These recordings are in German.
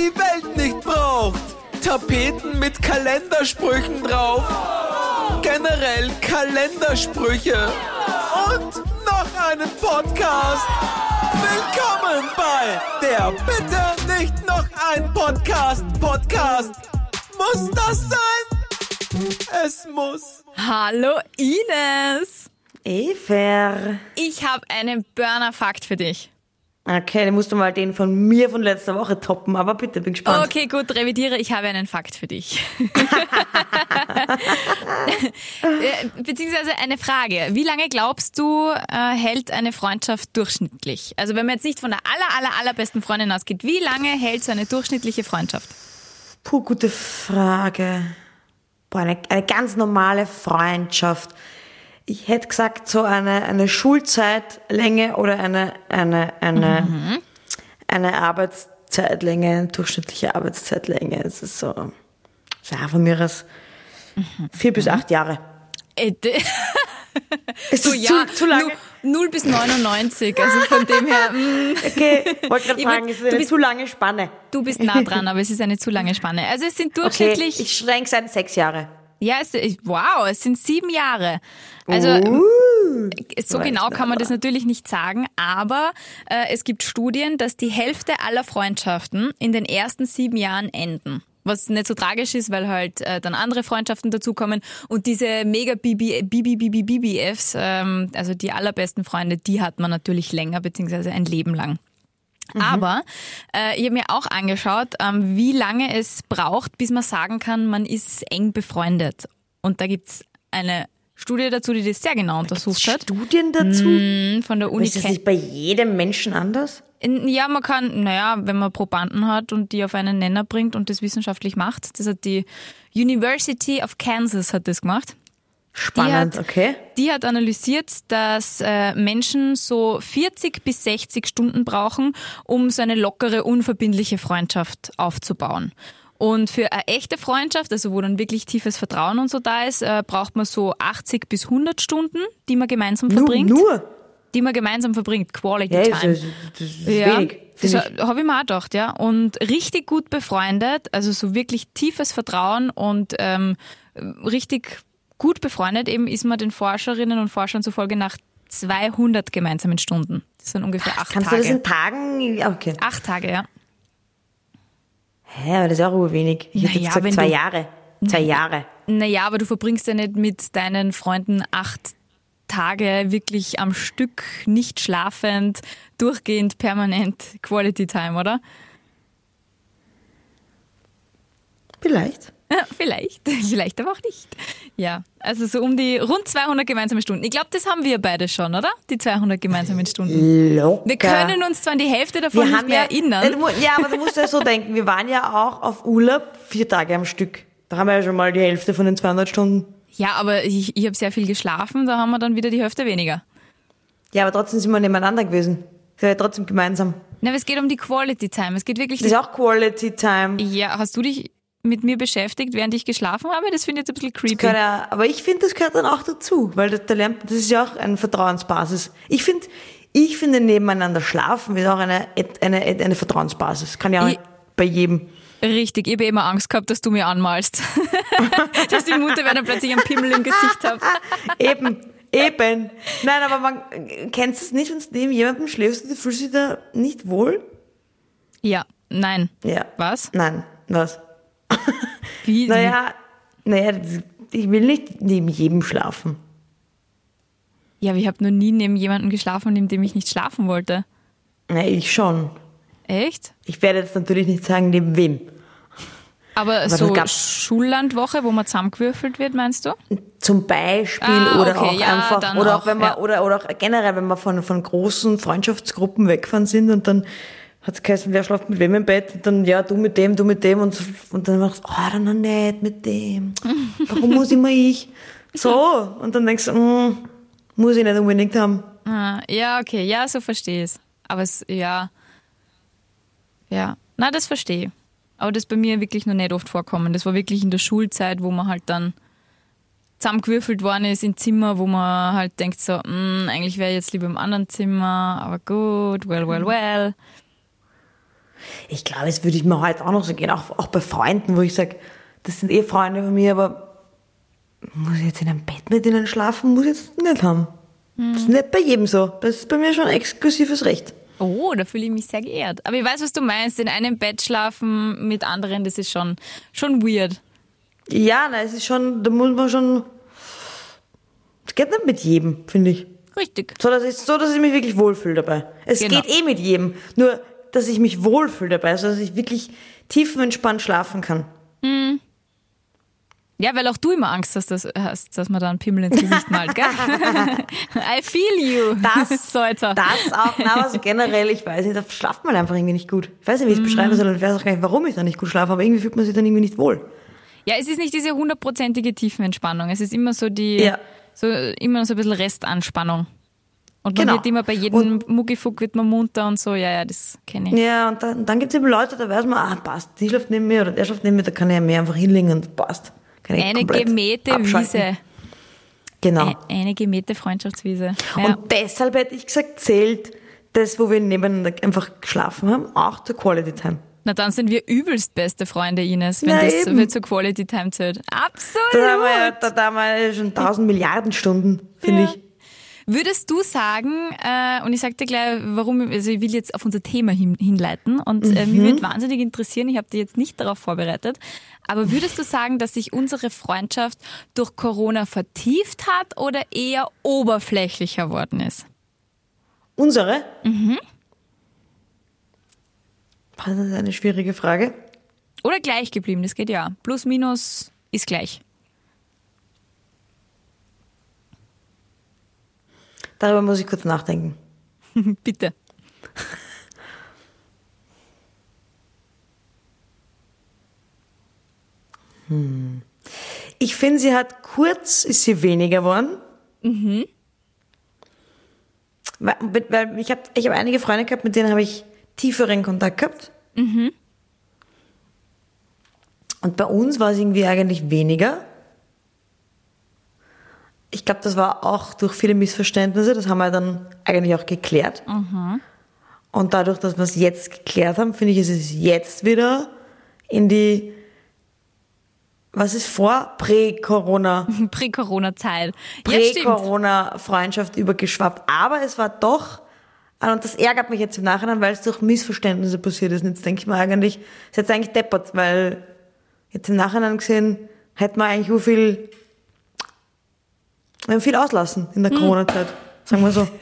die Welt nicht braucht. Tapeten mit Kalendersprüchen drauf. Generell Kalendersprüche. Und noch einen Podcast. Willkommen bei der Bitte nicht noch ein Podcast. Podcast. Muss das sein? Es muss. Hallo Ines! Efer. Ich habe einen Burner-Fakt für dich. Okay, dann musst du mal den von mir von letzter Woche toppen, aber bitte, bin gespannt. Okay, gut, revidiere. Ich habe einen Fakt für dich. Äh, Beziehungsweise eine Frage. Wie lange glaubst du, äh, hält eine Freundschaft durchschnittlich? Also wenn man jetzt nicht von der aller, aller, allerbesten Freundin ausgeht, wie lange hält so eine durchschnittliche Freundschaft? Puh, gute Frage. Boah, eine, eine ganz normale Freundschaft. Ich hätte gesagt, so eine, eine Schulzeitlänge oder eine, eine, eine, eine Arbeitszeitlänge, eine durchschnittliche Arbeitszeitlänge. Es ist so, ja, von mir aus vier bis acht Jahre. Äh, Ist so ja, zu, zu lange? nu- 0 bis 99. Also von dem her, mm, Okay, wollte gerade fragen, will- ist eine bist- zu lange Spanne? du bist nah dran, aber es ist eine zu lange Spanne. Also es sind Okay, durchschnittlich ich schränke es an sechs Jahre. Ja, es, wow, es sind sieben Jahre. Also Uh, so genau kann man das natürlich nicht sagen, aber äh, es gibt Studien, dass die Hälfte aller Freundschaften in den ersten sieben Jahren enden. Was nicht so tragisch ist, weil halt äh, dann andere Freundschaften dazukommen und diese mega Bibi BBFs, ähm, also die allerbesten Freunde, die hat man natürlich länger beziehungsweise ein Leben lang. Aber äh, ich habe mir auch angeschaut, ähm, wie lange es braucht, bis man sagen kann, man ist eng befreundet. Und da gibt's eine Studie dazu, die das sehr genau untersucht hat. Studien dazu? Mhm, Von der Uni Ist das nicht bei jedem Menschen anders? Ja, man kann, naja, wenn man Probanden hat und die auf einen Nenner bringt und das wissenschaftlich macht, das hat die University of Kansas hat das gemacht. Spannend, hat- okay. Die hat analysiert, dass äh, Menschen so 40 bis 60 Stunden brauchen, um so eine lockere, unverbindliche Freundschaft aufzubauen. Und für eine echte Freundschaft, also wo dann wirklich tiefes Vertrauen und so da ist, äh, braucht man so 80 bis 100 Stunden, die man gemeinsam Nur, verbringt. nur? Die man gemeinsam verbringt. Quality Ja, das Time. ist, das ist Ja, wenig. das habe ich mir auch gedacht, ja. Und richtig gut befreundet, also so wirklich tiefes Vertrauen und ähm, richtig gut befreundet eben ist man den Forscherinnen und Forschern zufolge nach 200 gemeinsamen Stunden. Das sind ungefähr acht Kannst Tage. du das in Tagen? Okay. acht Tage, ja. Hä, aber das ist auch urwenig. Ich hätte Naja, jetzt gesagt zwei du- Jahre. Zwei Jahre. Naja, aber du verbringst ja nicht mit deinen Freunden acht Tage wirklich am Stück, nicht schlafend, durchgehend, permanent Quality Time, oder? Vielleicht. Ja, vielleicht, vielleicht aber auch nicht. Ja, also so um die rund 200 gemeinsame Stunden. Ich glaube, das haben wir beide schon, oder? Die 200 gemeinsamen Stunden. Locker. Wir können uns zwar an die Hälfte davon nicht mehr Äh, erinnern. mu- Ja, aber du musst ja so denken, wir waren ja auch auf Urlaub vier Tage am Stück. Da haben wir ja schon mal die Hälfte von den 200 Stunden. Ja, aber ich, ich habe sehr viel geschlafen, da haben wir dann wieder die Hälfte weniger. Ja, aber trotzdem sind wir nebeneinander gewesen. War ja trotzdem gemeinsam. Na, aber es geht um die Quality Time. Es geht wirklich. Das ist auch Quality Time. ja, hast du dich mit mir beschäftigt, während ich geschlafen habe? Das finde ich jetzt ein bisschen creepy. Ja, aber ich finde, das gehört dann auch dazu, weil das, da lernt, das ist ja auch eine Vertrauensbasis. Ich finde, ich finde nebeneinander schlafen ist auch eine, eine, eine Vertrauensbasis. Kann ja auch Ich- bei jedem. Richtig, ich habe immer Angst gehabt, dass du mir anmalst. dass die Mutter dann plötzlich einen Pimmel im Gesicht hat. Eben, eben. Nein, aber man kennt es nicht, wenn du neben jemandem schläfst und du fühlst dich da nicht wohl? Ja, nein. Ja. Was? Nein, was? Wie? Naja, naja, ich will nicht neben jedem schlafen. Ja, aber ich habe noch nie neben jemandem geschlafen, neben dem ich nicht schlafen wollte. Na, ich schon. Echt? Ich werde jetzt natürlich nicht sagen, neben wem. Aber, das so Schullandwoche, wo man zusammengewürfelt wird, meinst du? Zum Beispiel Ah, oder okay, auch ja, einfach oder auch, auch wenn man ja. oder oder auch generell wenn wir von von großen Freundschaftsgruppen wegfahren sind und dann hat es geheißen, wer schlaft mit wem im Bett und dann ja du mit dem du mit dem und so- und dann machst du oh dann noch nicht mit dem warum muss immer ich so und dann denkst du mm, muss ich nicht unbedingt haben Ah, ja, okay, ja, so verstehe ich es. Aber es, ja. Ja, na, das verstehe ich. Aber das ist bei mir wirklich noch nicht oft vorkommen. Das war wirklich in der Schulzeit, wo man halt dann zusammengewürfelt worden ist in Zimmer, wo man halt denkt so, "Mm, eigentlich wäre ich jetzt lieber im anderen Zimmer, aber gut, well, well, well. Ich glaube, es würde ich mir heute auch noch so gehen, auch, auch bei Freunden, wo ich sage, das sind eh Freunde von mir, aber muss ich jetzt in einem Bett mit ihnen schlafen? Muss ich jetzt nicht haben. Das ist nicht bei jedem so. Das ist bei mir schon ein exklusives Recht. Oh, da fühle ich mich sehr geehrt. Aber ich weiß, was du meinst. In einem Bett schlafen mit anderen, das ist schon, schon weird. Ja, na, es ist schon, da muss man schon. Es geht nicht mit jedem, finde ich. Richtig. So dass, ich, so, dass ich mich wirklich wohlfühle dabei. Es Genau. geht eh mit jedem. Nur, dass ich mich wohlfühle dabei, so dass ich wirklich tiefenentspannt schlafen kann. Ja, weil auch du immer Angst hast, dass, hast, dass man da einen Pimmel ins Gesicht malt, gell? I feel you. Das, so jetzt auch. das auch, na, aber so generell, ich weiß nicht, da schlaft man einfach irgendwie nicht gut. Ich weiß nicht, wie ich es beschreiben soll und ich weiß auch gar nicht, warum ich da nicht gut schlafe, aber irgendwie fühlt man sich dann irgendwie nicht wohl. Ja, es ist nicht diese hundertprozentige Tiefenentspannung. Es ist immer so die, Ja. so, immer so ein bisschen Restanspannung. Und man Genau. wird immer bei jedem Muckifuck wird man munter und so. Ja, ja, das kenne ich. Ja, und dann, dann gibt es eben Leute, da weiß man, ah, passt, die schläft neben mir oder der schläft neben mir, da kann ich ja mehr einfach hinlegen und passt. Eine gemähte abschalten. Wiese. Genau. Eine, eine gemähte Freundschaftswiese. Ja. Und deshalb hätte ich gesagt, zählt das, wo wir nebeneinander einfach geschlafen haben, auch zur Quality Time. Na, dann sind wir übelst beste Freunde, Ines, wenn Na, das eben. zur Quality Time zählt. Absolut. Da haben wir, da, da haben wir schon tausend Milliarden Stunden, finde Ja. ich. Würdest du sagen, äh, und ich sag dir gleich, warum, also ich will jetzt auf unser Thema hin, hinleiten und äh, Mhm. mich würde wahnsinnig interessieren, ich habe dich jetzt nicht darauf vorbereitet, aber würdest du sagen, dass sich unsere Freundschaft durch Corona vertieft hat oder eher oberflächlicher worden ist? Unsere? Mhm. Das ist eine schwierige Frage. Oder gleich geblieben, das geht ja. Plus, minus ist gleich. Darüber muss ich kurz nachdenken. Bitte. Ich finde, sie hat kurz, ist sie weniger geworden. Mhm. Weil, weil ich habe ich hab einige Freunde gehabt, mit denen habe ich tieferen Kontakt gehabt. Und bei uns war es irgendwie eigentlich weniger. Ich glaube, das war auch durch viele Missverständnisse, das haben wir dann eigentlich auch geklärt. Und dadurch, dass wir es jetzt geklärt haben, finde ich, ist es jetzt wieder in die, was ist vor? Prä-Corona. Prä-Corona-Zeit. Prä-Corona-Freundschaft übergeschwappt. Aber es war doch, und das ärgert mich jetzt im Nachhinein, weil es durch Missverständnisse passiert ist. Und jetzt denke ich mir eigentlich, es ist jetzt eigentlich deppert, weil jetzt im Nachhinein gesehen, hätte man eigentlich so viel, wir haben viel auslassen in Hm. der Corona-Zeit. Sagen wir so.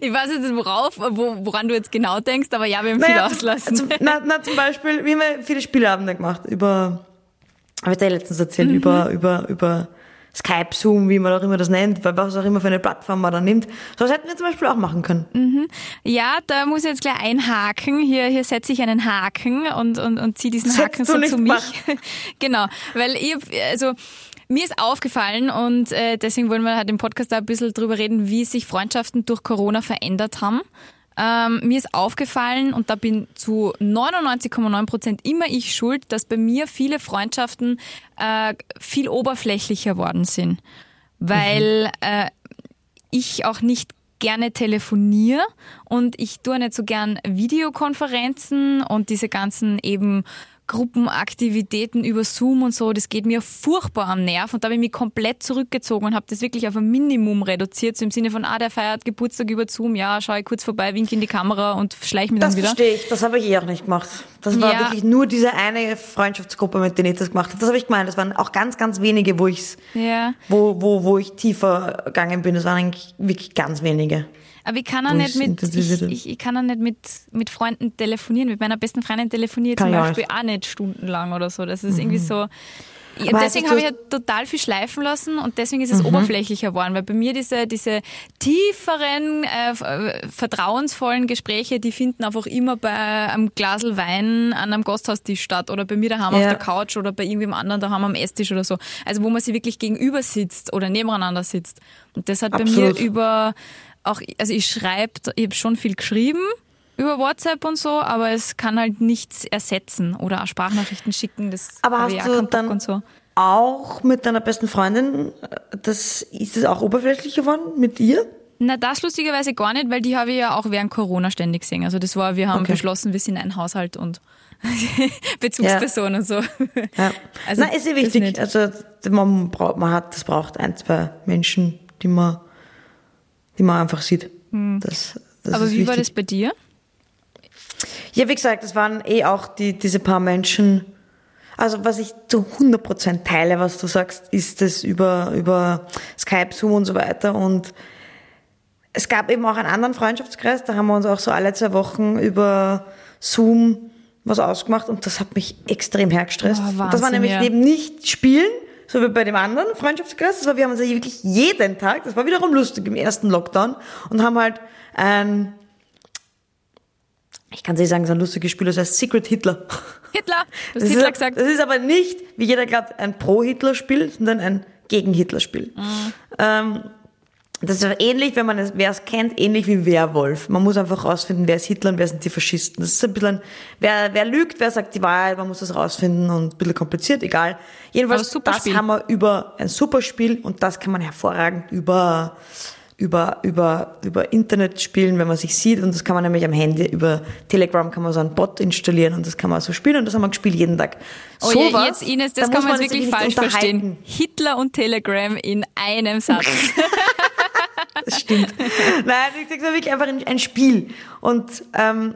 Ich weiß jetzt nicht, worauf, wo, woran du jetzt genau denkst, aber ja, wir haben viel Naja, auslassen. Zum, na, na, zum Beispiel, wir haben ja viele Spieleabende gemacht über, habe ich dir letztens erzählt, über, über, über Skype, Zoom, wie man auch immer das nennt, weil was auch immer für eine Plattform man da nimmt. So was hätten wir zum Beispiel auch machen können. Ja, da muss ich jetzt gleich einhaken. Hier, hier setze ich einen Haken und, und, und ziehe diesen Das Haken so zu mich. genau, weil ich, also mir ist aufgefallen und äh, deswegen wollen wir halt im Podcast da ein bisschen drüber reden, wie sich Freundschaften durch Corona verändert haben. Ähm, mir ist aufgefallen, und da bin zu 99,9 Prozent immer ich schuld, dass bei mir viele Freundschaften äh, viel oberflächlicher worden sind. Weil äh, ich auch nicht gerne telefoniere und ich tue nicht so gern Videokonferenzen und diese ganzen eben Gruppenaktivitäten über Zoom und so, das geht mir furchtbar am Nerv und da habe ich mich komplett zurückgezogen und habe das wirklich auf ein Minimum reduziert, so im Sinne von, ah, der feiert Geburtstag über Zoom, ja, schaue ich kurz vorbei, wink in die Kamera und schleich mich Das dann wieder. verstehe ich, das habe ich eh auch nicht gemacht. Das war Ja. wirklich nur diese eine Freundschaftsgruppe, mit der ich das gemacht habe. Das habe ich gemeint. Das waren auch ganz, ganz wenige, wo ich's, Ja. wo, wo, wo ich tiefer gegangen bin. Das waren eigentlich wirklich ganz wenige. Aber ich kann auch nicht mit, ich, ich, ich kann auch nicht mit, mit Freunden telefonieren. Mit meiner besten Freundin telefoniere ich zum Beispiel auch nicht stundenlang oder so. Das ist irgendwie so. Ja, Aber deswegen habe ich halt total viel schleifen lassen und deswegen ist es oberflächlicher geworden, weil bei mir diese, diese tieferen, äh, äh, vertrauensvollen Gespräche, die finden einfach immer bei einem Glasel Wein an einem Gasthaustisch statt oder bei mir daheim auf Ja. der Couch oder bei irgendwem anderen daheim am Esstisch oder so. Also wo man sich wirklich gegenüber sitzt oder nebeneinander sitzt. Und das hat Absolut. bei mir über auch, also ich schreibe, ich habe schon viel geschrieben über WhatsApp und so, aber es kann halt nichts ersetzen oder auch Sprachnachrichten schicken, das Aber hast auch du dann und so. auch mit deiner besten Freundin, das, ist es auch oberflächlich geworden mit ihr? Na, das lustigerweise gar nicht, weil die habe ich ja auch während Corona ständig gesehen. Also das war, wir haben Okay. beschlossen, wir sind ein Haushalt und Bezugsperson und so. Ja. Also, Nein, ist eh das wichtig. Also man braucht, man hat, das braucht ein, zwei Menschen, die man, die man einfach sieht. Das, das Hm. Aber wie war das wichtig. bei dir? Ja, wie gesagt, das waren eh auch die, diese paar Menschen. Also was ich zu 100% teile, was du sagst, ist das über, über Skype, Zoom und so weiter. Und es gab eben auch einen anderen Freundschaftskreis, da haben wir uns auch so alle zwei Wochen über Zoom was ausgemacht und das hat mich extrem hergestresst. Oh, das war Wahnsinn, nämlich ja. eben nicht Spielen, so wie bei dem anderen Freundschaftskreis. Das war, wir haben uns ja wirklich jeden Tag, das war wiederum lustig im ersten Lockdown und haben halt ein, ich kann es nicht sagen, ist ein lustiges Spiel, das heißt Secret Hitler. Hitler! Du hast Das Hitler ist, gesagt. Das ist aber nicht, wie jeder glaubt, ein Pro-Hitler-Spiel, sondern ein Gegen-Hitler-Spiel. Mhm. Ähm, das ist ähnlich, wenn man es, wer es kennt, ähnlich wie Werwolf. Man muss einfach rausfinden, wer ist Hitler und wer sind die Faschisten. Das ist ein bisschen, wer, wer lügt, wer sagt die Wahrheit, man muss das rausfinden und ein bisschen kompliziert, egal. Jedenfalls, super das Spiel. haben wir über ein super Spiel und das kann man hervorragend über, über, über, über Internet spielen, wenn man sich sieht und das kann man nämlich am Handy, über Telegram kann man so einen Bot installieren und das kann man so spielen und das haben wir gespielt jeden Tag. Oh je, Sowas, jetzt Ines, das da kann man jetzt wirklich falsch verstehen. Hitler und Telegram in einem Satz. Das stimmt. Nein, ich war wirklich einfach ein, ein Spiel. Und ähm,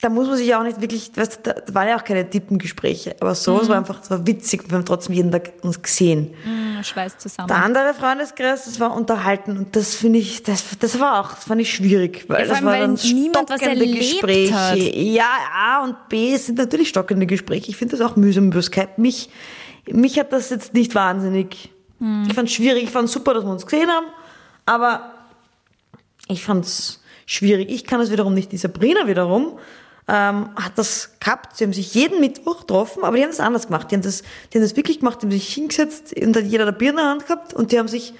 da muss man sich ja auch nicht wirklich, weißt, da waren ja auch keine Tippengespräche, aber so, Mhm. es war einfach, es war witzig, wir haben trotzdem jeden Tag uns gesehen. Hm, Schweiß zusammen. Der andere Freundeskreis, das war unterhalten und das finde ich, das, das war auch, das fand ich schwierig, weil Ja, das allem, war weil dann niemand was stockende erlebt Gespräche. hat. Ja, A und B sind natürlich stockende Gespräche. Ich finde das auch mühsam über Skype. Mich, mich hat das jetzt nicht wahnsinnig, Hm. ich fand es schwierig, ich fand super, dass wir uns gesehen haben, aber ich fand es schwierig. Ich kann es wiederum nicht. Die Sabrina wiederum ähm, hat das gehabt. Sie haben sich jeden Mittwoch getroffen, aber die haben das anders gemacht. Die haben das, die haben das wirklich gemacht. Die haben sich hingesetzt und hat jeder ein Bier in der Hand gehabt und die haben sich,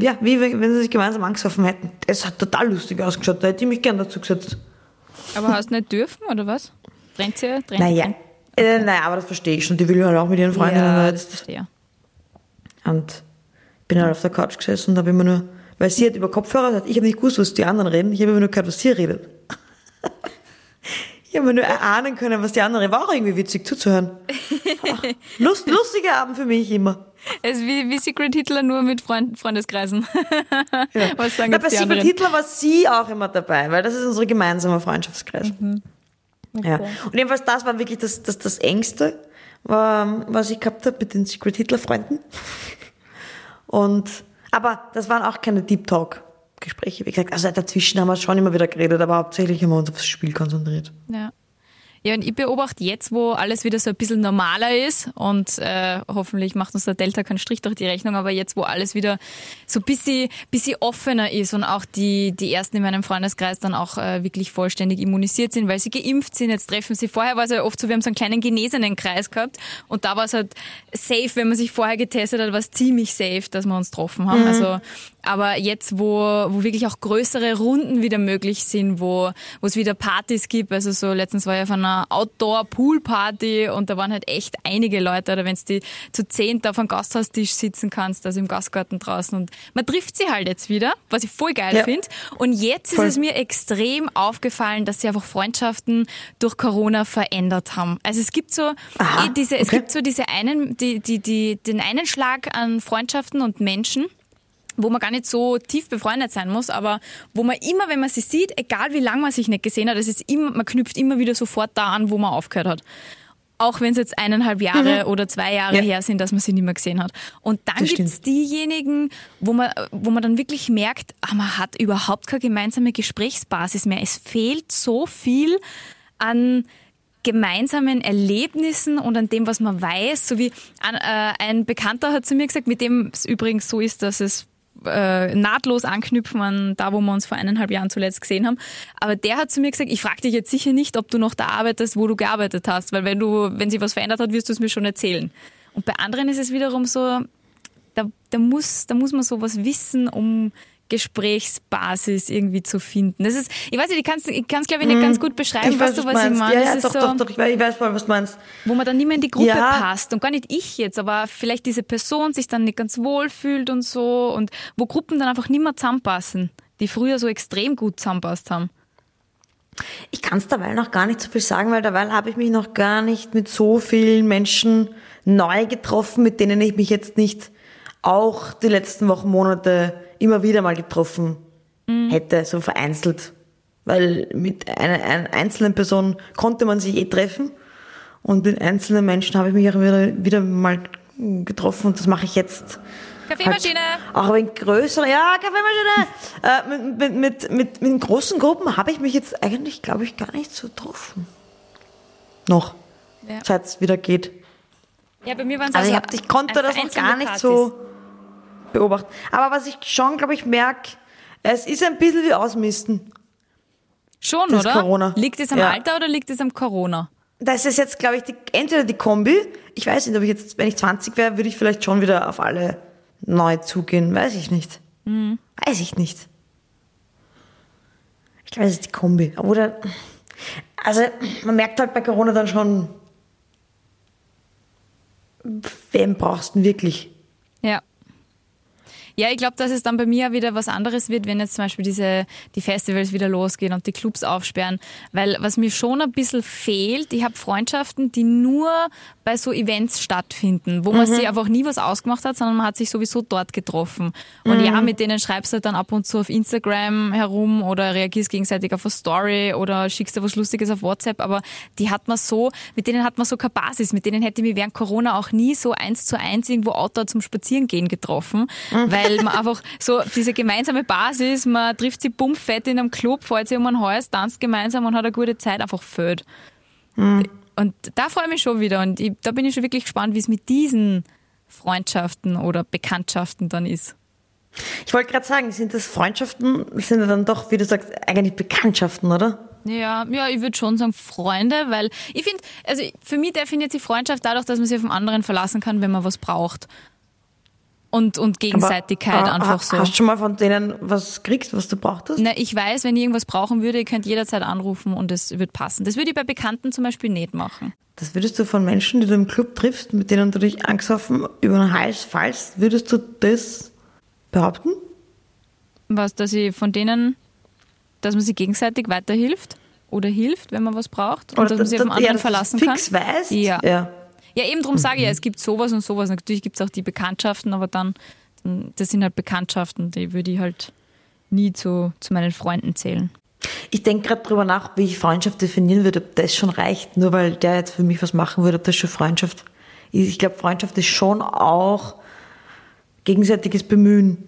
ja, wie wenn sie sich gemeinsam angesoffen hätten. Es hat total lustig ausgeschaut. Da hätte ich mich gern dazu gesetzt. Aber hast du nicht dürfen, oder was? Trennt sie? Trennt, Naja. trennt- Äh, naja, aber das verstehe ich schon. Die will ja halt auch mit ihren Freundinnen Ja, das jetzt. verstehe. Und bin halt auf der Couch gesessen und habe immer nur, weil sie hat über Kopfhörer gesagt, ich habe nicht gewusst, was die anderen reden, ich habe immer nur gehört, was sie redet. Ich habe mir nur erahnen können, was die andere war auch irgendwie witzig zuzuhören. Lust, lustiger Abend für mich immer. Es ist wie, wie Secret Hitler nur mit Freund, Freundeskreisen. Was sagen Na, bei Secret anderen? Hitler war sie auch immer dabei, weil das ist unsere gemeinsame Freundschaftskreis. Mhm. Ja. Und jedenfalls das war wirklich das, das, das Engste, was ich gehabt habe mit den Secret Hitler Freunden. Und, aber das waren auch keine Deep Talk Gespräche, wie gesagt. Also dazwischen haben wir schon immer wieder geredet, aber hauptsächlich haben wir uns aufs Spiel konzentriert. Ja. Ja, und ich beobachte jetzt, wo alles wieder so ein bisschen normaler ist und äh, hoffentlich macht uns der Delta keinen Strich durch die Rechnung, aber jetzt, wo alles wieder so ein bisschen, bisschen offener ist und auch die, die Ersten in meinem Freundeskreis dann auch äh, wirklich vollständig immunisiert sind, weil sie geimpft sind, jetzt treffen sie. Vorher war es ja oft so, wir haben so einen kleinen genesenen Kreis gehabt und da war es halt safe, wenn man sich vorher getestet hat, war es ziemlich safe, dass wir uns getroffen haben. Also, aber jetzt, wo, wo wirklich auch größere Runden wieder möglich sind, wo, wo es wieder Partys gibt, also so letztens war ich auf einer Outdoor-Pool-Party und da waren halt echt einige Leute, oder wenn du zu zehnt auf einem Gasthaustisch sitzen kannst, also im Gastgarten draußen und man trifft sie halt jetzt wieder, was ich voll geil Ja. finde. Und jetzt Voll. ist es mir extrem aufgefallen, dass sie einfach Freundschaften durch Corona verändert haben. Also es gibt so Aha, eh diese, es okay. gibt so diese einen, die, die, die, den einen Schlag an Freundschaften und Menschen, wo man gar nicht so tief befreundet sein muss, aber wo man immer, wenn man sie sieht, egal wie lange man sich nicht gesehen hat, es ist immer, man knüpft immer wieder sofort da an, wo man aufgehört hat. Auch wenn es jetzt eineinhalb Jahre oder zwei Jahre Ja. her sind, dass man sie nicht mehr gesehen hat. Und dann gibt es diejenigen, wo man, wo man dann wirklich merkt, ah, man hat überhaupt keine gemeinsame Gesprächsbasis mehr. Es fehlt so viel an gemeinsamen Erlebnissen und an dem, was man weiß, so wie ein, äh, ein Bekannter hat zu mir gesagt, mit dem es übrigens so ist, dass es äh, nahtlos anknüpfen an da, wo wir uns vor eineinhalb Jahren zuletzt gesehen haben. Aber der hat zu mir gesagt, ich frage dich jetzt sicher nicht, ob du noch da arbeitest, wo du gearbeitet hast, weil wenn du, wenn sich was verändert hat, wirst du es mir schon erzählen. Und bei anderen ist es wiederum so, da, da, muss, da muss man sowas wissen, um Gesprächsbasis irgendwie zu finden. Das ist, ich weiß nicht, ich kann es ich kann's, glaube ich, nicht ganz gut beschreiben, Ich weißt weiß, du, was was ich meinst. meine? Ja, ja, doch, so, doch, doch, ich weiß, ich weiß voll, was du meinst. wo man dann nicht mehr in die Gruppe Ja. passt und gar nicht ich jetzt, aber vielleicht diese Person sich dann nicht ganz wohl fühlt und so und wo Gruppen dann einfach nicht mehr zusammenpassen, die früher so extrem gut zusammenpasst haben. Ich kann es derweil noch gar nicht so viel sagen, weil derweil habe ich mich noch gar nicht mit so vielen Menschen neu getroffen, mit denen ich mich jetzt nicht auch die letzten Wochen, Monate immer wieder mal getroffen hätte, so vereinzelt. Weil mit einer, einer einzelnen Person konnte man sich eh treffen und mit einzelnen Menschen habe ich mich auch wieder, wieder mal getroffen und das mache ich jetzt. Kaffeemaschine! Halt, auch wenn größere, ja, Kaffeemaschine. äh, mit, mit, mit, mit, mit großen Gruppen habe ich mich jetzt eigentlich, glaube ich, gar nicht so getroffen. Noch. Ja. Seit es wieder geht. Ja, bei mir waren es Also, also, ich, hab, ich konnte das noch gar nicht Partys. so beobachten. Aber was ich schon, glaube ich, merke, es ist ein bisschen wie Ausmisten. Schon, das oder? Corona. Liegt es am Ja. Alter oder liegt es am Corona? Das ist jetzt, glaube ich, die, entweder die Kombi. Ich weiß nicht, ob ich jetzt, wenn ich 20 wäre, würde ich vielleicht schon wieder auf alle neu zugehen. Weiß ich nicht. Mhm. Weiß ich nicht. Ich glaube, es ist die Kombi. Oder, also, man merkt halt bei Corona dann schon, wem brauchst du denn wirklich? Ja. Ich glaube, dass es dann bei mir wieder was anderes wird, wenn jetzt zum Beispiel diese, die Festivals wieder losgehen und die Clubs aufsperren. Weil was mir schon ein bisschen fehlt, ich habe Freundschaften, die nur bei so Events stattfinden, wo man sich einfach nie was ausgemacht hat, sondern man hat sich sowieso dort getroffen. Und ja, mit denen schreibst du halt dann ab und zu auf Instagram herum oder reagierst gegenseitig auf eine Story oder schickst dir was Lustiges auf WhatsApp, aber die hat man so, mit denen hat man so keine Basis, mit denen hätte ich mich während Corona auch nie so eins zu eins irgendwo outdoor zum Spazierengehen getroffen, weil man einfach so diese gemeinsame Basis, man trifft sich bummfett in einem Club, fährt sich um ein Haus, tanzt gemeinsam und hat eine gute Zeit, einfach fehlt. Und da freue ich mich schon wieder und ich, da bin ich schon wirklich gespannt, wie es mit diesen Freundschaften oder Bekanntschaften dann ist. Ich wollte gerade sagen, sind das Freundschaften, sind ja dann doch, wie du sagst, eigentlich Bekanntschaften, oder? Ja, ja, ich würde schon sagen Freunde, weil ich finde, also für mich definiert sich Freundschaft dadurch, dass man sich auf den anderen verlassen kann, wenn man was braucht. Und, und Gegenseitigkeit Aber, äh, einfach so. Hast du schon mal von denen was gekriegt, was du brauchtest? Na, ich weiß, wenn ich irgendwas brauchen würde, ihr könnt jederzeit anrufen und es wird passen. Das würde ich bei Bekannten zum Beispiel nicht machen. Das würdest du von Menschen, die du im Club triffst, mit denen du dich angesoffen über den Hals fallst, würdest du das behaupten? Was, dass ich von denen, dass man sich gegenseitig weiterhilft oder hilft, wenn man was braucht und dass man sich auf den ja, anderen dass verlassen du kann. fix weißt? Ja. ja. Ja, eben drum sage ich ja, es gibt sowas und sowas. Natürlich gibt es auch die Bekanntschaften, aber dann, dann, das sind halt Bekanntschaften, die würde ich halt nie zu, zu meinen Freunden zählen. Ich denke gerade drüber nach, wie ich Freundschaft definieren würde, ob das schon reicht, nur weil der jetzt für mich was machen würde, ob das schon Freundschaft ist. Ich glaube, Freundschaft ist schon auch gegenseitiges Bemühen.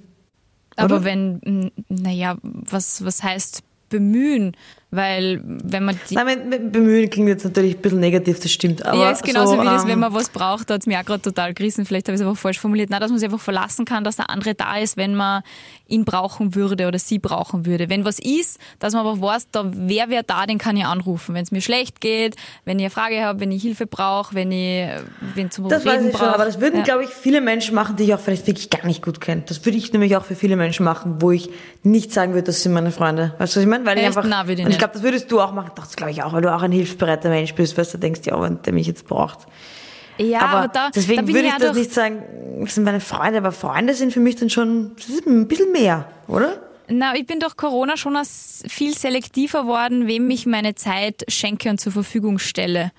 Aber Oder? wenn, naja, was, was heißt bemühen? Weil wenn man die, Nein, mit, mit Bemühen klingt jetzt natürlich ein bisschen negativ, das stimmt. Aber ja, ist genauso so, wie das, ähm, wenn man was braucht, da hat es mir auch gerade total gerissen. Vielleicht habe ich es einfach falsch formuliert. Na, dass man sich einfach verlassen kann, dass der andere da ist, wenn man ihn brauchen würde oder sie brauchen würde. Wenn was ist, dass man einfach weiß, da wer wer da, den kann ich anrufen. Wenn es mir schlecht geht, wenn ich eine Frage habe, wenn ich Hilfe brauche, wenn ich wenn zum Das weiß Reden ich schon, brauche. aber das würden, ja. glaube ich, viele Menschen machen, die ich auch vielleicht wirklich gar nicht gut kenne. Das würde ich nämlich auch für viele Menschen machen, wo ich nicht sagen würde, das sind meine Freunde. Weißt du, was ich meine? Weil ich Echt? einfach, Na, würde ich ich nicht. Glaube, das würdest du auch machen. Das glaube ich auch, weil du auch ein hilfsbereiter Mensch bist, weil du denkst, ja, wenn der mich jetzt braucht. ja, aber, aber, da, deswegen da würde ich ich ja das nicht sagen, das sind meine Freunde, aber Freunde sind für mich dann schon das ist ein bisschen mehr, oder? Na, ich bin durch Corona schon als viel selektiver worden, wem ich meine Zeit schenke und zur Verfügung stelle.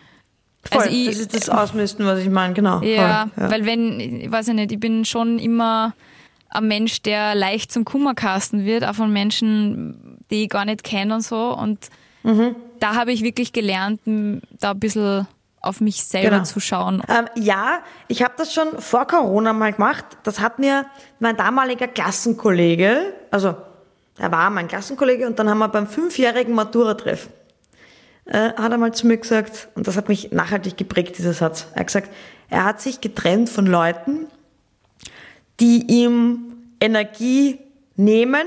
Voll, Also ich- das ist das Ausmisten, was ich meine, genau. Ja, voll, weil wenn, ich weiß ich nicht, ich bin schon immer ein Mensch, der leicht zum Kummerkasten wird, auch von Menschen, die ich gar nicht kenne und so. Und Mhm. da habe ich wirklich gelernt, da ein bisschen auf mich selber Genau. zu schauen. Ähm, ja, ich habe das schon vor Corona mal gemacht. Das hat mir mein damaliger Klassenkollege, also er war mein Klassenkollege und dann haben wir beim fünfjährigen Matura-Treffen, äh, hat er mal zu mir gesagt, und das hat mich nachhaltig geprägt, dieser Satz. Er hat gesagt, er hat sich getrennt von Leuten, die ihm Energie nehmen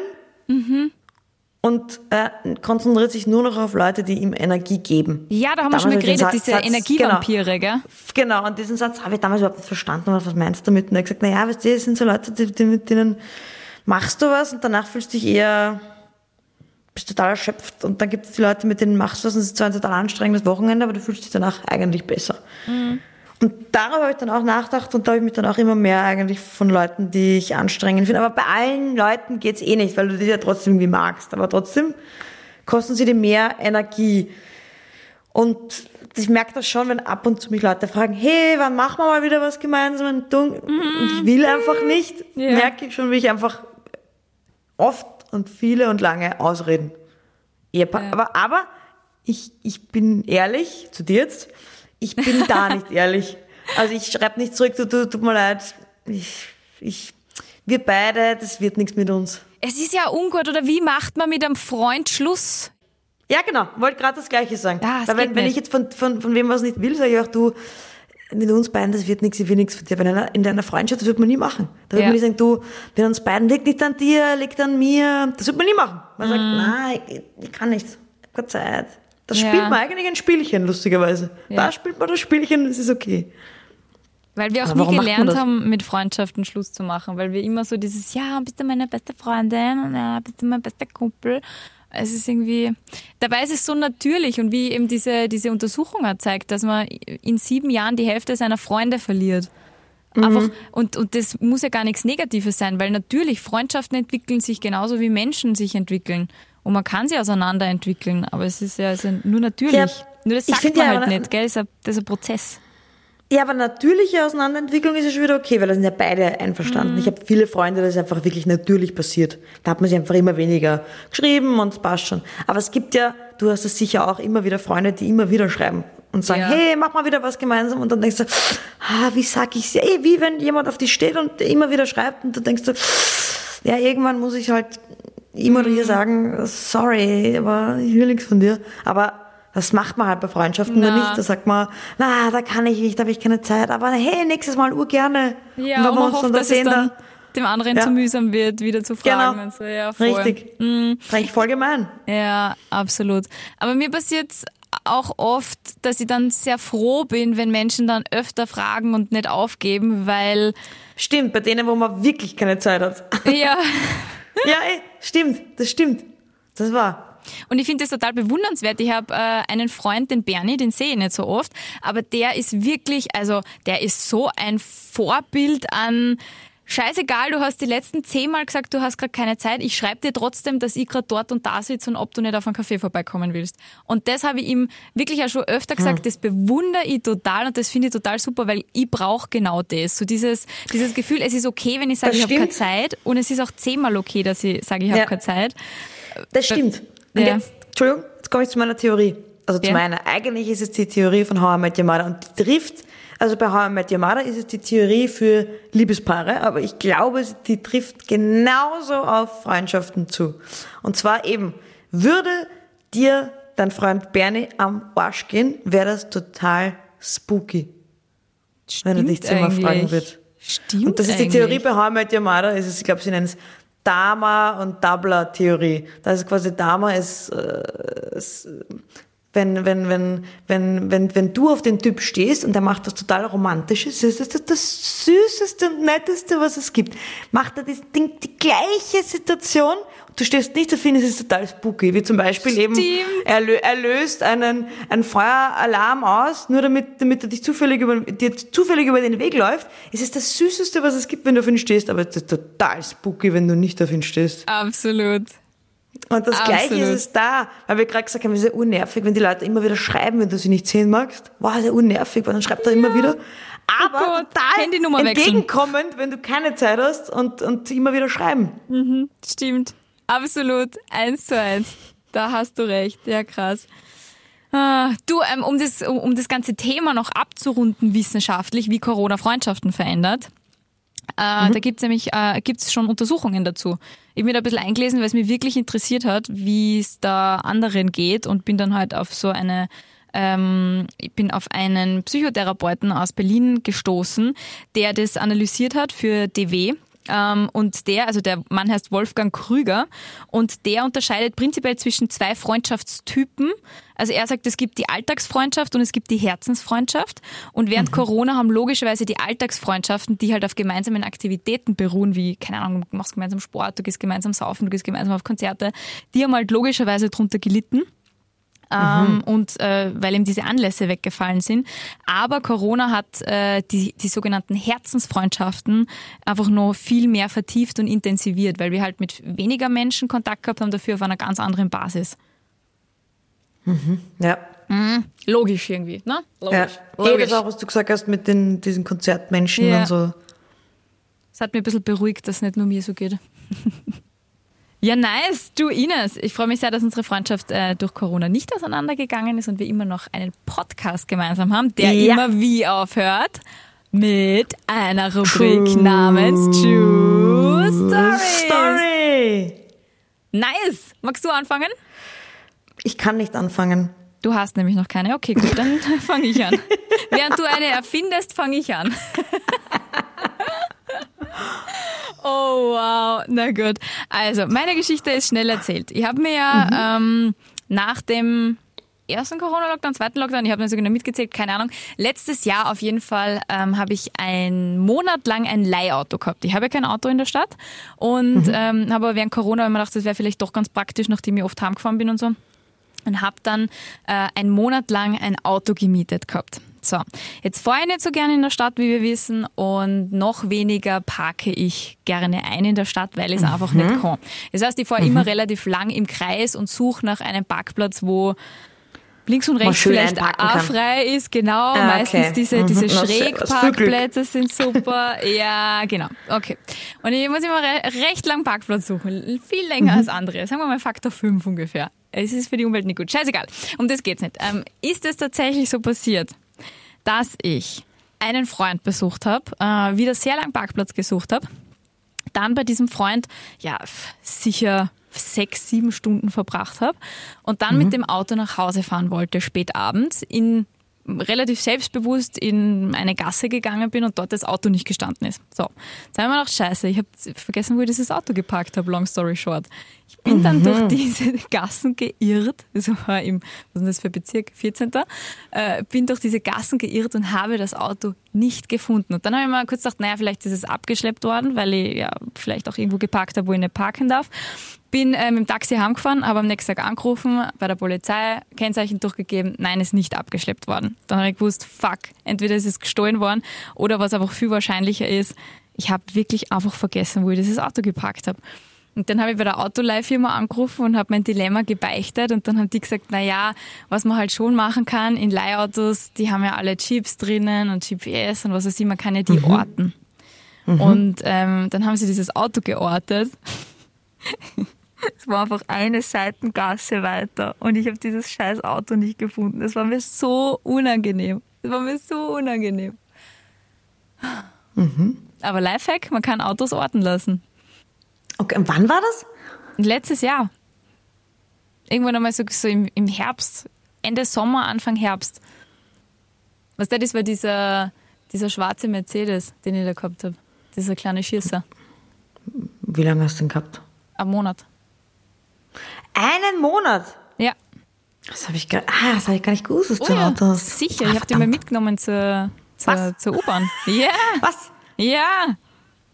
und er konzentriert sich nur noch auf Leute, die ihm Energie geben. Ja, da haben wir Damals schon mal geredet, diese Satz- Energievampire, gell? Genau, und diesen Satz habe ich damals überhaupt nicht verstanden. Was meinst du damit? Und er hat gesagt, naja, weißt du, das sind so Leute, die, die mit denen, machst du was und danach fühlst du dich eher, bist total erschöpft und dann gibt es die Leute, mit denen machst du was und es ist zwar ein total anstrengendes Wochenende, aber du fühlst dich danach eigentlich besser. Und darüber habe ich dann auch nachgedacht und da habe ich mich dann auch immer mehr eigentlich von Leuten, die ich anstrengend finde. Aber bei allen Leuten geht's eh nicht, weil du die ja trotzdem irgendwie magst. Aber trotzdem kosten sie dir mehr Energie. Und ich merke das schon, wenn ab und zu mich Leute fragen, hey, wann machen wir mal wieder was gemeinsam? Und ich will einfach nicht, Ja. merke ich schon, wie ich einfach oft und viele und lange ausreden. Ehepaar. Ja. Aber, aber ich, ich bin ehrlich zu dir jetzt, ich bin da nicht ehrlich. Also ich schreibe nicht zurück, du, du, tut mir leid, ich, ich, wir beide, das wird nichts mit uns. Es ist ja ungut, oder wie macht man mit einem Freund Schluss? Ja, genau, wollte gerade das Gleiche sagen. Ja, Weil wenn, wenn ich jetzt von, von, von wem was nicht will, sage ich auch, du, mit uns beiden, das wird nichts, ich will nichts von dir. Einer, in deiner Freundschaft, das wird man nie machen. Da wird Ja. man nicht sagen, du, mit uns beiden liegt nicht an dir, liegt an mir. Das wird man nie machen. Man Mhm. sagt, nein, ich, ich kann nicht, ich hab keine Zeit. Das Ja. spielt man eigentlich ein Spielchen, lustigerweise. Ja. Da spielt man das Spielchen, das ist okay. Weil wir auch Aber nie gelernt haben, mit Freundschaften Schluss zu machen, weil wir immer so dieses, ja, bist du meine beste Freundin, und ja, bist du mein bester Kumpel. Es ist irgendwie, dabei ist es so natürlich und wie eben diese, diese Untersuchung hat zeigt, dass man in sieben Jahren die Hälfte seiner Freunde verliert. Mhm. Einfach, und, und das muss ja gar nichts Negatives sein, weil natürlich Freundschaften entwickeln sich genauso wie Menschen sich entwickeln. Und man kann sie auseinanderentwickeln, aber es ist ja also nur natürlich. Ja, nur das ich sagt finde man ja, halt nicht, gell? Das ist ein, das ist ein Prozess. Ja, aber natürliche Auseinanderentwicklung ist ja schon wieder okay, weil da sind ja beide einverstanden. Ich habe viele Freunde, das ist einfach wirklich natürlich passiert. Da hat man sich einfach immer weniger geschrieben und es passt schon. Aber es gibt ja, du hast es sicher auch immer wieder Freunde, die immer wieder schreiben und sagen, Ja. hey, mach mal wieder was gemeinsam und dann denkst du, ah, wie sag ich's? Eh, wie wenn jemand auf dich steht und immer wieder schreibt und du denkst du, ja, irgendwann muss ich halt oder ihr sagen, sorry, aber ich will nichts von dir. Aber das macht man halt bei Freundschaften nur Na. nicht. Da sagt man, na, da kann ich nicht, da habe ich keine Zeit. Aber hey, nächstes Mal urgerne. Ja, wenn und wir uns hofft, dann da dass es sehen, dann dem anderen Ja. zu mühsam wird, wieder zu fragen. Genau. Und so, ja, voll. Richtig. Mhm. Eigentlich voll gemein. Ja, absolut. Aber mir passiert auch oft, dass ich dann sehr froh bin, wenn Menschen dann öfter fragen und nicht aufgeben, weil, Stimmt, bei denen, wo man wirklich keine Zeit hat. ja, ja, ey, stimmt, das stimmt. Das war. Und ich finde das total bewundernswert. Ich habe äh, einen Freund, den Bernie, den sehe ich nicht so oft, aber der ist wirklich, also der ist so ein Vorbild an Scheißegal, du hast die letzten zehnmal gesagt, du hast gerade keine Zeit. Ich schreibe dir trotzdem, dass ich gerade dort und da sitze und ob du nicht auf einen Kaffee vorbeikommen willst. Und das habe ich ihm wirklich auch schon öfter gesagt, das bewundere ich total und das finde ich total super, weil ich brauche genau das. So dieses, dieses Gefühl, es ist okay, wenn ich sage, Das ich habe keine. Zeit und es ist auch zehnmal okay, dass ich sage, ich habe Ja. keine Zeit. Das stimmt. Und Ja. jetzt, Entschuldigung, jetzt komme ich zu meiner Theorie. Also zu Ja. meiner. Eigentlich ist es die Theorie von How I Met Your Mother und die trifft, also bei How I Met Your Mother ist es die Theorie für Liebespaare, aber ich glaube, die trifft genauso auf Freundschaften zu. Und zwar eben, würde dir dein Freund Bernie am Arsch gehen, wäre das total spooky, wenn er dich Stimmt zehnmal fragen wird. Stimmt Und das ist die eigentlich. Theorie bei How I Met Your Mother. Es ist, ich glaube, sie nennen es Dama- und Doubler-Theorie. Da ist quasi Dama ist, äh, ist wenn, wenn, wenn, wenn, wenn, wenn du auf den Typ stehst und der macht das total Romantisches, ist das, das Süßeste und Netteste, was es gibt. Macht er das Ding, die gleiche Situation und du stehst nicht auf ihn, es ist total spooky. Wie zum Beispiel eben, Stimmt. er, lö er löst einen, einen Feueralarm aus, nur damit, damit er dich zufällig über, dir zufällig über den Weg läuft. Es ist das Süßeste, was es gibt, wenn du auf ihn stehst, aber es ist total spooky, wenn du nicht auf ihn stehst. Absolut. Und das Gleiche ist es da, weil wir gerade gesagt haben, es ist ja unnervig, wenn die Leute immer wieder schreiben, wenn du sie nicht sehen magst. Wow, ist ja unnervig, weil dann schreibt er immer wieder. Aber Oh Gott, total Handynummer wechseln. entgegenkommend, wenn du keine Zeit hast und, und immer wieder schreiben. Stimmt. Absolut. Eins zu eins. Da hast du recht. Ja, krass. Ah, Du, ähm, um, das, um, um das ganze Thema noch abzurunden wissenschaftlich, wie Corona Freundschaften verändert, äh, da gibt's nämlich äh, gibt's schon Untersuchungen dazu. Ich bin da ein bisschen eingelesen, weil es mich wirklich interessiert hat, wie es da anderen geht und bin dann halt auf so eine ähm, ich bin auf einen Psychotherapeuten aus Berlin gestoßen, der das analysiert hat für DW und der, also der Mann heißt Wolfgang Krüger und der unterscheidet prinzipiell zwischen zwei Freundschaftstypen. Also er sagt, es gibt die Alltagsfreundschaft und es gibt die Herzensfreundschaft. Und während mhm. Corona haben logischerweise die Alltagsfreundschaften, die halt auf gemeinsamen Aktivitäten beruhen, wie, keine Ahnung, du machst gemeinsam Sport, du gehst gemeinsam saufen, du gehst gemeinsam auf Konzerte, die haben halt logischerweise drunter gelitten ähm, mhm. und äh, weil ihm diese Anlässe weggefallen sind. Aber Corona hat äh, die, die sogenannten Herzensfreundschaften einfach noch viel mehr vertieft und intensiviert, weil wir halt mit weniger Menschen Kontakt gehabt haben, dafür auf einer ganz anderen Basis. Mhm. Ja. Mhm. Logisch irgendwie, ne? Logisch. Ja. Logisch. Auch, was du gesagt hast mit den, diesen Konzertmenschen ja. und so. Es hat mich ein bisschen beruhigt, dass es nicht nur mir so geht. Ja, nice. Du, Ines, ich freue mich sehr, dass unsere Freundschaft äh, durch Corona nicht auseinandergegangen ist und wir immer noch einen Podcast gemeinsam haben, der ja. immer wie aufhört mit einer Rubrik True namens True Stories. Story. Nice. Magst du anfangen? Ich kann nicht anfangen. Du hast nämlich noch keine. Okay, gut, dann fange ich an. Während du eine erfindest, fange ich an. Oh, wow. Na gut. Also, meine Geschichte ist schnell erzählt. Ich habe mir ja mhm. ähm, nach dem ersten Corona-Lockdown, zweiten Lockdown, ich habe nicht so genau mitgezählt, keine Ahnung. Letztes Jahr auf jeden Fall ähm, habe ich einen Monat lang ein Leihauto gehabt. Ich habe ja kein Auto in der Stadt und mhm. ähm, habe aber während Corona immer gedacht, das wäre vielleicht doch ganz praktisch, nachdem ich oft heimgefahren bin und so. Und habe dann äh, einen Monat lang ein Auto gemietet gehabt. So, jetzt fahre ich nicht so gerne in der Stadt, wie wir wissen, und noch weniger parke ich gerne ein in der Stadt, weil ich es mhm. einfach nicht kann. Das heißt, ich fahre mhm. immer relativ lang im Kreis und suche nach einem Parkplatz, wo links und rechts vielleicht auch frei ist, genau. Ah, Meistens diese, mhm. diese Schrägparkplätze sind super. ja, genau. Okay. Und ich muss immer re recht lang Parkplatz suchen. Viel länger mhm. als andere. Sagen wir mal Faktor 5 ungefähr. Es ist für die Umwelt nicht gut. Scheißegal. Um das geht's nicht. Ähm, ist es tatsächlich so passiert? Dass ich einen Freund besucht habe, äh, wieder sehr lang Parkplatz gesucht habe, dann bei diesem Freund ja sicher sechs, sieben Stunden verbracht habe und dann mhm. mit dem Auto nach Hause fahren wollte, spät abends in relativ selbstbewusst in eine Gasse gegangen bin und dort das Auto nicht gestanden ist. So, jetzt haben wir noch scheiße, ich habe vergessen, wo ich dieses Auto geparkt habe, long story short. Ich bin mhm. dann durch diese Gassen geirrt, das war im, was ist das für Bezirk, 14. Äh, bin durch diese Gassen geirrt und habe das Auto nicht gefunden. Und dann habe ich mal kurz gedacht, naja, vielleicht ist es abgeschleppt worden, weil ich ja vielleicht auch irgendwo geparkt habe, wo ich nicht parken darf. Bin äh, mit dem Taxi heimgefahren, habe am nächsten Tag angerufen, bei der Polizei, Kennzeichen durchgegeben, nein, ist nicht abgeschleppt worden. Dann habe ich gewusst, fuck, entweder ist es gestohlen worden oder was einfach viel wahrscheinlicher ist, ich habe wirklich einfach vergessen, wo ich dieses Auto geparkt habe. Und dann habe ich bei der Autoleihfirma angerufen und habe mein Dilemma gebeichtet und dann haben die gesagt, na ja, was man halt schon machen kann in Leihautos, die haben ja alle Chips drinnen und GPS und was weiß ich, man kann ja die mhm. orten. Mhm. Und ähm, dann haben sie dieses Auto geortet es war einfach eine Seitengasse weiter und ich habe dieses scheiß Auto nicht gefunden. Es war mir so unangenehm. Es war mir so unangenehm. Mhm. Aber Lifehack, man kann Autos orten lassen. Okay, und wann war das? Letztes Jahr. Irgendwann einmal so, so im, im Herbst, Ende Sommer, Anfang Herbst. Was das war dieser, dieser schwarze Mercedes, den ich da gehabt habe. Dieser kleine Schießer. Wie lange hast du den gehabt? Ein Monat. Einen Monat? Ja. Das habe ich, gar, ah, hab ich gar nicht gewusst, dass oh, du ja. Autos. Sicher, ich habe den mal mitgenommen zur, zur, zur U-Bahn. Ja. Was? Ja.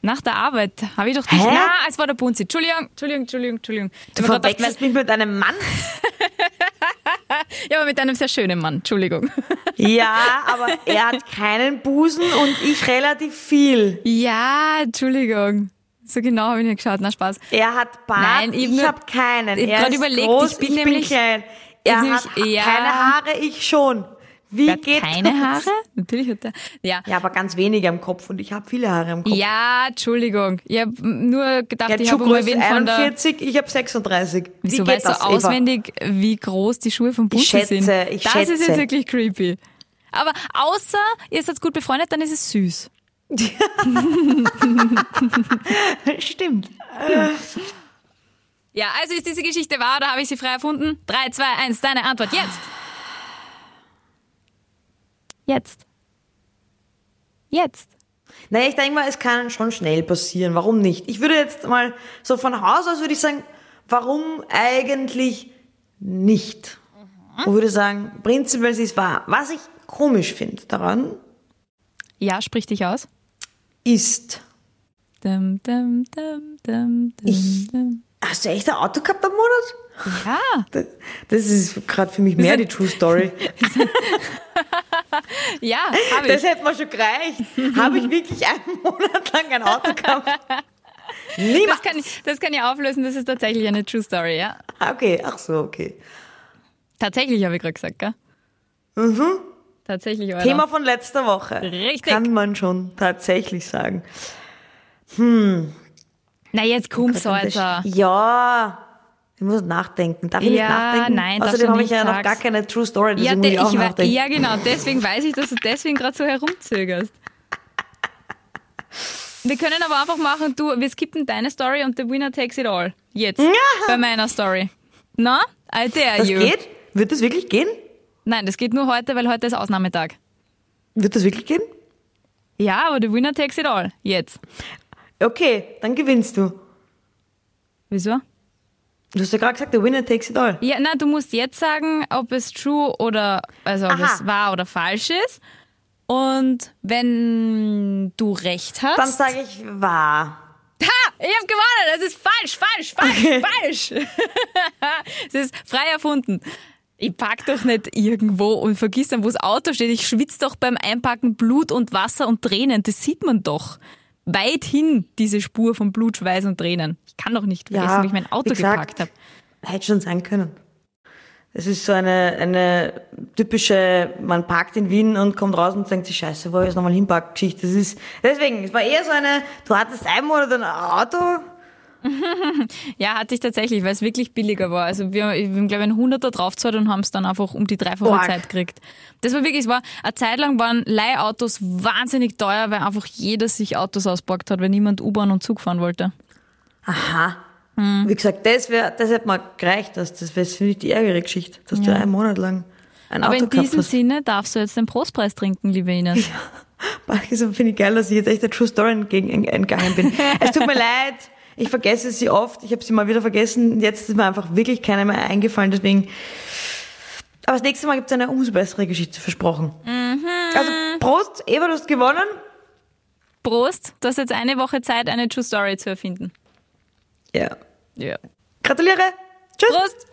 Nach der Arbeit habe ich doch nicht. Na, es war der Bunzi. Entschuldigung, Entschuldigung, Entschuldigung, Entschuldigung. Du verwechselst mich mit einem Mann? ja, aber mit einem sehr schönen Mann. Entschuldigung. ja, aber er hat keinen Busen und ich relativ viel. Ja, Entschuldigung. So genau habe ich nicht geschaut. Na, Spaß. Er hat Bart, Nein, ich, ich habe keinen. Ich habe gerade überlegt, groß, ich bin ich nämlich... Bin klein. Er hat ja, keine Haare, ich schon. Wie er geht keine das? Haare? Natürlich hat er. Ja. ja, aber ganz wenige am Kopf und ich habe viele Haare im Kopf. Ja, Entschuldigung. Ich habe nur gedacht, ja, ich habe mal wen von der 41, ich habe 36. Wie Wieso weißt du auswendig, wie groß die Schuhe von Busse ich schätze, sind? Ich das schätze. ist jetzt wirklich creepy. Aber außer ihr seid gut befreundet, dann ist es süß. Stimmt. Ja, also ist diese Geschichte wahr oder habe ich sie frei erfunden? 3, 2, 1, deine Antwort jetzt. Jetzt. Jetzt. Naja, ich denke mal, es kann schon schnell passieren. Warum nicht? Ich würde jetzt mal so von Haus aus würde ich sagen, warum eigentlich nicht? Und würde sagen, prinzipiell ist es wahr. Was ich komisch finde daran, Ja, sprich dich aus. ist, Dum, dum, dum, Ich- hast du echt ein Auto gehabt am Monat? Ja, Das- Das ist gerade für mich mehr die True Story. ja, habe Das ich. hätte mir schon gereicht. Habe ich wirklich einen Monat lang ein Auto gehabt? Niemals. Das kann, ich, das kann ich auflösen, das ist tatsächlich eine True Story, ja. Ah, Okay, ach so, okay. Tatsächlich habe ich gerade gesagt, gell? Mhm. Tatsächlich, Alter. Thema von letzter Woche. Richtig. Kann man schon tatsächlich sagen. Na, jetzt komm, Salzer. Ja, ich muss nachdenken. Darf ich nicht Ja, nachdenken? nein, Außerdem habe ich nicht, ja noch gar keine True Story, Ja, de, ich auch ich ja, genau, deswegen weiß ich, dass du deswegen gerade so herumzögerst. Wir können aber einfach machen, du, wir skippen deine Story und the winner takes it all. Jetzt. Bei meiner Story. Na? I dare Das you. geht? Wird das wirklich gehen? Nein, das geht nur heute, weil heute ist Ausnahmetag. Wird das wirklich gehen? Ja, aber the winner takes it all. Jetzt. Okay, dann gewinnst du. Wieso? Du hast ja gerade gesagt, der Winner takes it all. Ja, na, du musst jetzt sagen, ob es true oder, also ob Aha. es wahr oder falsch ist. Und wenn du recht hast. Dann sage ich wahr. Ha! Ich habe gewonnen! Das ist falsch, falsch, falsch, Okay. falsch! Es ist frei erfunden. Ich pack doch nicht irgendwo und vergiss dann, wo das Auto steht. Ich schwitze doch beim Einpacken Blut und Wasser und Tränen. Das sieht man doch. Weit hin, diese Spur von Blut, Schweiß und Tränen. Ich kann doch nicht vergessen, Ja, wie ich mein Auto gesagt, gepackt habe. Hätte schon sein können. Es ist so eine, eine typische, man parkt in Wien und kommt raus und denkt sich, scheiße, wo ich jetzt nochmal hinpacken, Geschichte. Das ist, deswegen, es war eher so eine, du hattest einen Monat ein Auto, Ja, hatte ich tatsächlich, weil es wirklich billiger war. Also wir, wir haben, glaube ich, einen Hunderter draufgezahlt und haben es dann einfach um die dreifache Org. Zeit gekriegt. Das war wirklich, es war, eine Zeit lang waren Leihautos wahnsinnig teuer, weil einfach jeder sich Autos ausborgt hat, weil niemand U-Bahn und Zug fahren wollte. Aha. Hm. Wie gesagt, das wäre, das hätte mir gereicht, das, das wäre für mich die ärgere Geschichte, dass du einen Monat lang ein Aber Auto in diesem hast. Sinne darfst du jetzt den Prostpreis trinken, liebe Ines. Also finde ich geil, dass ich jetzt echt der True Story entgangen bin. es tut mir leid, ich vergesse sie oft, ich habe sie mal wieder vergessen, jetzt ist mir einfach wirklich keiner mehr eingefallen, deswegen. Aber das nächste Mal gibt es eine umso bessere Geschichte, versprochen. Mhm. Also Prost, Eva, du hast gewonnen. Prost, du hast jetzt eine Woche Zeit, eine True Story zu erfinden. Ja. Ja. Gratuliere. Tschüss. Prost!